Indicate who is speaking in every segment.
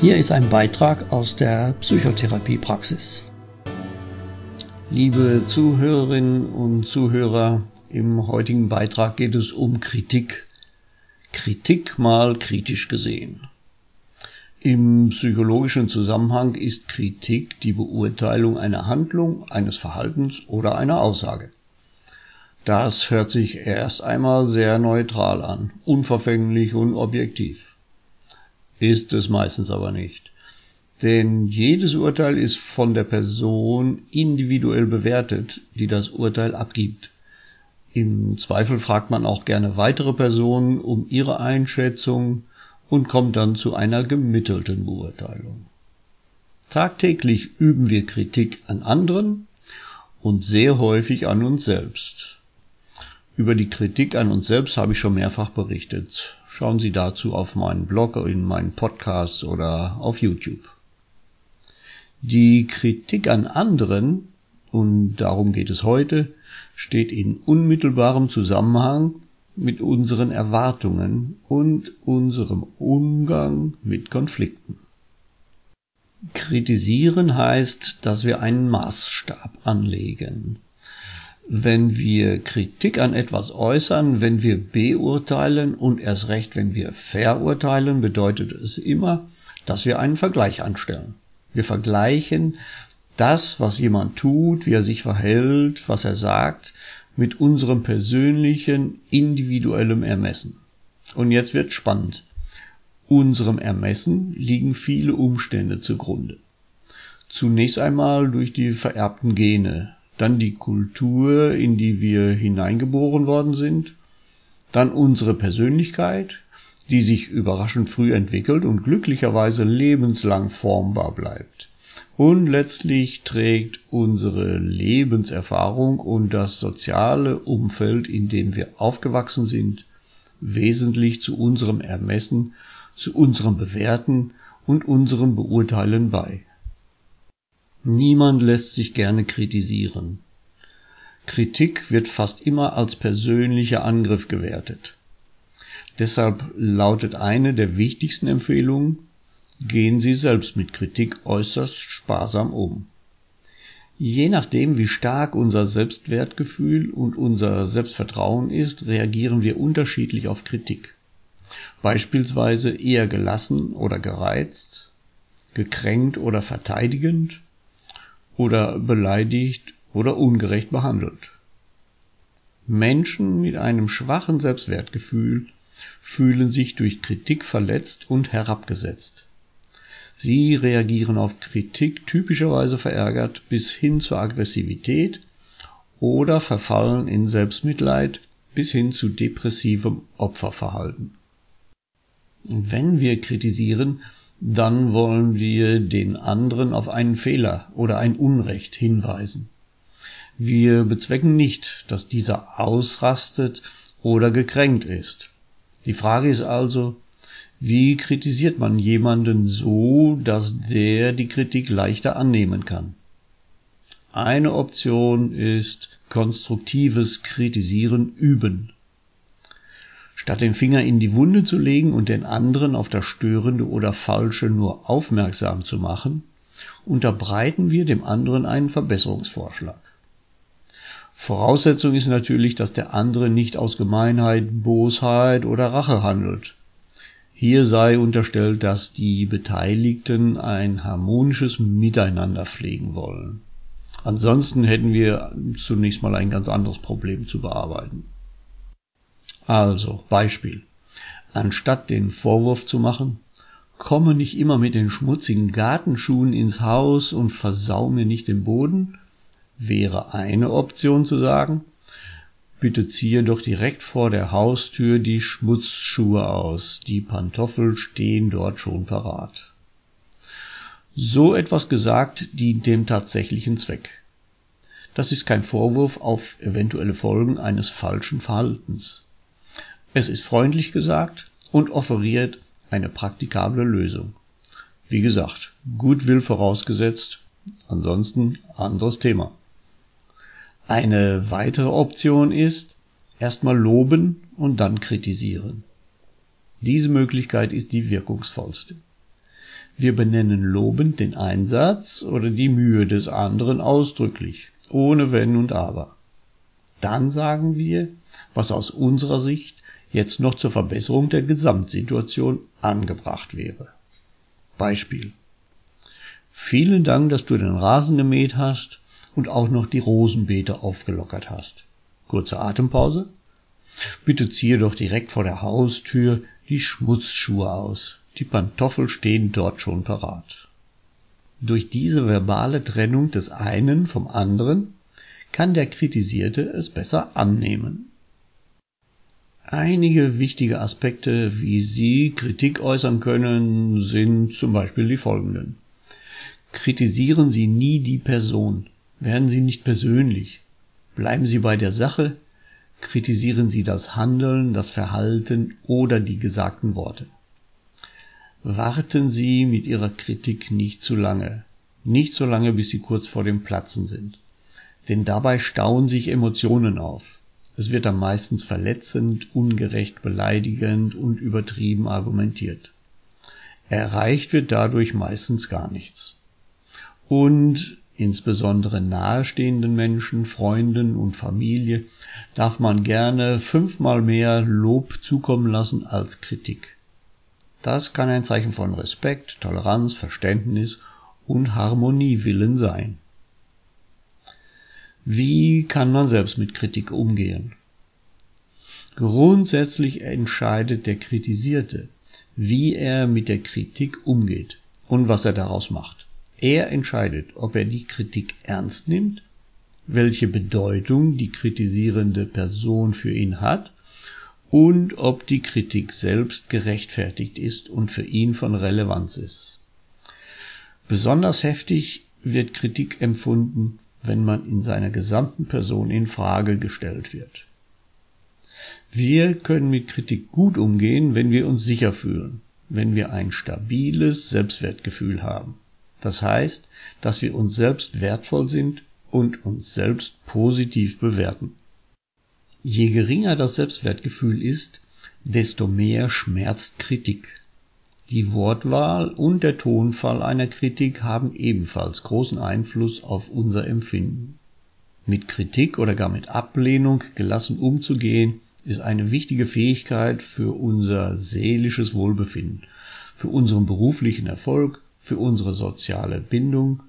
Speaker 1: Hier ist ein Beitrag aus der Psychotherapiepraxis. Liebe Zuhörerinnen und Zuhörer, im heutigen Beitrag geht es um Kritik. Kritik mal kritisch gesehen. Im psychologischen Zusammenhang ist Kritik die Beurteilung einer Handlung, eines Verhaltens oder einer Aussage. Das hört sich erst einmal sehr neutral an, unverfänglich und objektiv. Ist es meistens aber nicht. Denn jedes Urteil ist von der Person individuell bewertet, die das Urteil abgibt. Im Zweifel fragt man auch gerne weitere Personen um ihre Einschätzung und kommt dann zu einer gemittelten Beurteilung. Tagtäglich üben wir Kritik an anderen und sehr häufig an uns selbst. Über die Kritik an uns selbst habe ich schon mehrfach berichtet. Schauen Sie dazu auf meinen Blog, in meinen Podcast oder auf YouTube. Die Kritik an anderen, und darum geht es heute, steht in unmittelbarem Zusammenhang mit unseren Erwartungen und unserem Umgang mit Konflikten. Kritisieren heißt, dass wir einen Maßstab anlegen wenn wir Kritik an etwas äußern, wenn wir beurteilen und erst recht, wenn wir verurteilen, bedeutet es immer, dass wir einen Vergleich anstellen. Wir vergleichen das, was jemand tut, wie er sich verhält, was er sagt, mit unserem persönlichen, individuellem Ermessen. Und jetzt wird spannend. Unserem Ermessen liegen viele Umstände zugrunde. Zunächst einmal durch die vererbten Gene, dann die Kultur, in die wir hineingeboren worden sind, dann unsere Persönlichkeit, die sich überraschend früh entwickelt und glücklicherweise lebenslang formbar bleibt. Und letztlich trägt unsere Lebenserfahrung und das soziale Umfeld, in dem wir aufgewachsen sind, wesentlich zu unserem Ermessen, zu unserem Bewerten und unserem Beurteilen bei. Niemand lässt sich gerne kritisieren. Kritik wird fast immer als persönlicher Angriff gewertet. Deshalb lautet eine der wichtigsten Empfehlungen, gehen Sie selbst mit Kritik äußerst sparsam um. Je nachdem, wie stark unser Selbstwertgefühl und unser Selbstvertrauen ist, reagieren wir unterschiedlich auf Kritik. Beispielsweise eher gelassen oder gereizt, gekränkt oder verteidigend, oder beleidigt oder ungerecht behandelt. Menschen mit einem schwachen Selbstwertgefühl fühlen sich durch Kritik verletzt und herabgesetzt. Sie reagieren auf Kritik typischerweise verärgert bis hin zur Aggressivität oder verfallen in Selbstmitleid bis hin zu depressivem Opferverhalten. Wenn wir kritisieren, dann wollen wir den anderen auf einen Fehler oder ein Unrecht hinweisen. Wir bezwecken nicht, dass dieser ausrastet oder gekränkt ist. Die Frage ist also, wie kritisiert man jemanden so, dass der die Kritik leichter annehmen kann? Eine Option ist konstruktives Kritisieren üben. Statt den Finger in die Wunde zu legen und den anderen auf das Störende oder Falsche nur aufmerksam zu machen, unterbreiten wir dem anderen einen Verbesserungsvorschlag. Voraussetzung ist natürlich, dass der andere nicht aus Gemeinheit, Bosheit oder Rache handelt. Hier sei unterstellt, dass die Beteiligten ein harmonisches Miteinander pflegen wollen. Ansonsten hätten wir zunächst mal ein ganz anderes Problem zu bearbeiten. Also, Beispiel. Anstatt den Vorwurf zu machen, komme nicht immer mit den schmutzigen Gartenschuhen ins Haus und versau mir nicht den Boden, wäre eine Option zu sagen, bitte ziehe doch direkt vor der Haustür die Schmutzschuhe aus, die Pantoffel stehen dort schon parat. So etwas gesagt dient dem tatsächlichen Zweck. Das ist kein Vorwurf auf eventuelle Folgen eines falschen Verhaltens. Es ist freundlich gesagt und offeriert eine praktikable Lösung. Wie gesagt, Gutwill vorausgesetzt, ansonsten anderes Thema. Eine weitere Option ist, erstmal loben und dann kritisieren. Diese Möglichkeit ist die wirkungsvollste. Wir benennen lobend den Einsatz oder die Mühe des anderen ausdrücklich, ohne Wenn und Aber. Dann sagen wir, was aus unserer Sicht jetzt noch zur Verbesserung der Gesamtsituation angebracht wäre. Beispiel. Vielen Dank, dass du den Rasen gemäht hast und auch noch die Rosenbeete aufgelockert hast. Kurze Atempause. Bitte ziehe doch direkt vor der Haustür die Schmutzschuhe aus. Die Pantoffel stehen dort schon parat. Durch diese verbale Trennung des einen vom anderen kann der Kritisierte es besser annehmen. Einige wichtige Aspekte, wie Sie Kritik äußern können, sind zum Beispiel die folgenden. Kritisieren Sie nie die Person, werden Sie nicht persönlich, bleiben Sie bei der Sache, kritisieren Sie das Handeln, das Verhalten oder die gesagten Worte. Warten Sie mit Ihrer Kritik nicht zu lange, nicht so lange, bis Sie kurz vor dem Platzen sind. Denn dabei stauen sich Emotionen auf. Es wird dann meistens verletzend, ungerecht, beleidigend und übertrieben argumentiert. Erreicht wird dadurch meistens gar nichts. Und insbesondere nahestehenden Menschen, Freunden und Familie darf man gerne fünfmal mehr Lob zukommen lassen als Kritik. Das kann ein Zeichen von Respekt, Toleranz, Verständnis und Harmoniewillen sein. Wie kann man selbst mit Kritik umgehen? Grundsätzlich entscheidet der Kritisierte, wie er mit der Kritik umgeht und was er daraus macht. Er entscheidet, ob er die Kritik ernst nimmt, welche Bedeutung die kritisierende Person für ihn hat und ob die Kritik selbst gerechtfertigt ist und für ihn von Relevanz ist. Besonders heftig wird Kritik empfunden, wenn man in seiner gesamten Person in Frage gestellt wird. Wir können mit Kritik gut umgehen, wenn wir uns sicher fühlen, wenn wir ein stabiles Selbstwertgefühl haben. Das heißt, dass wir uns selbst wertvoll sind und uns selbst positiv bewerten. Je geringer das Selbstwertgefühl ist, desto mehr schmerzt Kritik. Die Wortwahl und der Tonfall einer Kritik haben ebenfalls großen Einfluss auf unser Empfinden. Mit Kritik oder gar mit Ablehnung gelassen umzugehen, ist eine wichtige Fähigkeit für unser seelisches Wohlbefinden, für unseren beruflichen Erfolg, für unsere soziale Bindung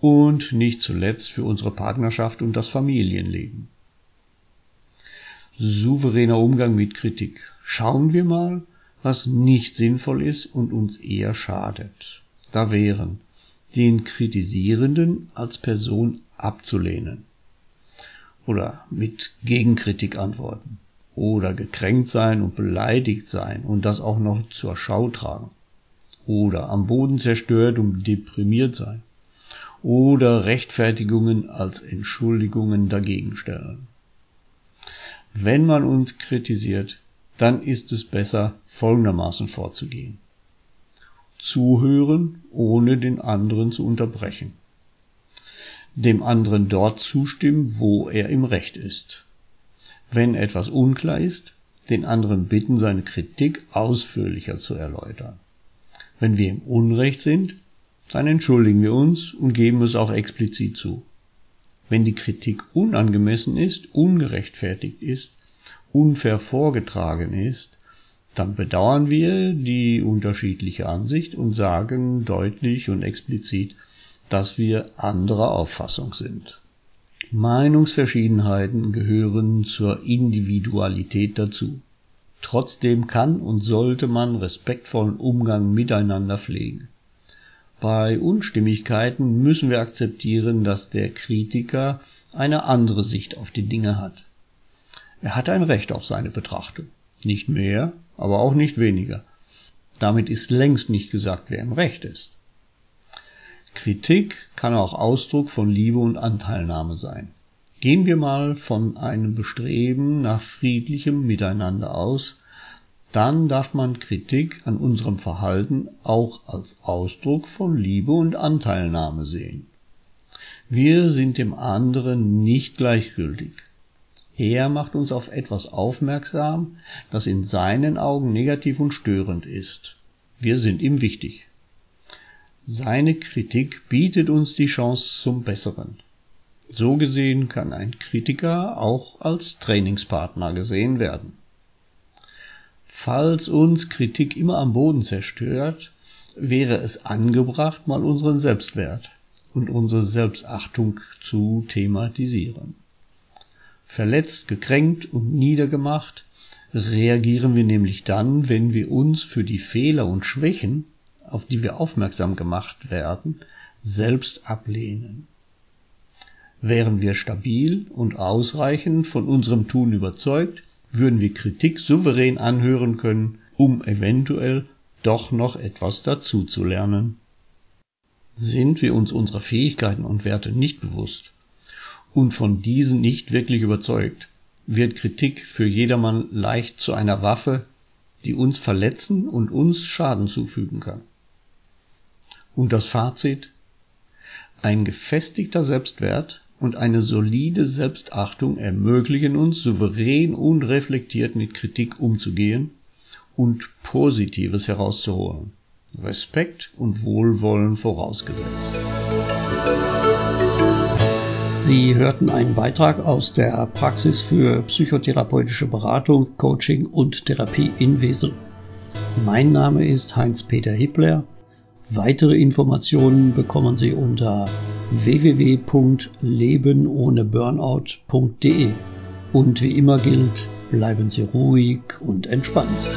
Speaker 1: und nicht zuletzt für unsere Partnerschaft und das Familienleben souveräner Umgang mit Kritik. Schauen wir mal, was nicht sinnvoll ist und uns eher schadet. Da wären den Kritisierenden als Person abzulehnen oder mit Gegenkritik antworten oder gekränkt sein und beleidigt sein und das auch noch zur Schau tragen oder am Boden zerstört und deprimiert sein oder Rechtfertigungen als Entschuldigungen dagegen stellen. Wenn man uns kritisiert, dann ist es besser, folgendermaßen vorzugehen. Zuhören, ohne den anderen zu unterbrechen. Dem anderen dort zustimmen, wo er im Recht ist. Wenn etwas unklar ist, den anderen bitten, seine Kritik ausführlicher zu erläutern. Wenn wir im Unrecht sind, dann entschuldigen wir uns und geben es auch explizit zu. Wenn die Kritik unangemessen ist, ungerechtfertigt ist, unfair vorgetragen ist, dann bedauern wir die unterschiedliche Ansicht und sagen deutlich und explizit, dass wir anderer Auffassung sind. Meinungsverschiedenheiten gehören zur Individualität dazu. Trotzdem kann und sollte man respektvollen Umgang miteinander pflegen. Bei Unstimmigkeiten müssen wir akzeptieren, dass der Kritiker eine andere Sicht auf die Dinge hat. Er hat ein Recht auf seine Betrachtung. Nicht mehr, aber auch nicht weniger. Damit ist längst nicht gesagt, wer im Recht ist. Kritik kann auch Ausdruck von Liebe und Anteilnahme sein. Gehen wir mal von einem Bestreben nach friedlichem Miteinander aus, dann darf man Kritik an unserem Verhalten auch als Ausdruck von Liebe und Anteilnahme sehen. Wir sind dem anderen nicht gleichgültig. Er macht uns auf etwas aufmerksam, das in seinen Augen negativ und störend ist. Wir sind ihm wichtig. Seine Kritik bietet uns die Chance zum Besseren. So gesehen kann ein Kritiker auch als Trainingspartner gesehen werden. Falls uns Kritik immer am Boden zerstört, wäre es angebracht, mal unseren Selbstwert und unsere Selbstachtung zu thematisieren. Verletzt, gekränkt und niedergemacht reagieren wir nämlich dann, wenn wir uns für die Fehler und Schwächen, auf die wir aufmerksam gemacht werden, selbst ablehnen. Wären wir stabil und ausreichend von unserem Tun überzeugt, würden wir Kritik souverän anhören können, um eventuell doch noch etwas dazu zu lernen. Sind wir uns unserer Fähigkeiten und Werte nicht bewusst und von diesen nicht wirklich überzeugt, wird Kritik für jedermann leicht zu einer Waffe, die uns verletzen und uns Schaden zufügen kann. Und das Fazit? Ein gefestigter Selbstwert und eine solide Selbstachtung ermöglichen uns, souverän und reflektiert mit Kritik umzugehen und Positives herauszuholen. Respekt und Wohlwollen vorausgesetzt.
Speaker 2: Sie hörten einen Beitrag aus der Praxis für psychotherapeutische Beratung, Coaching und Therapie in Wesel. Mein Name ist Heinz-Peter Hippler. Weitere Informationen bekommen Sie unter www.lebenohneburnout.de. Und wie immer gilt, bleiben Sie ruhig und entspannt.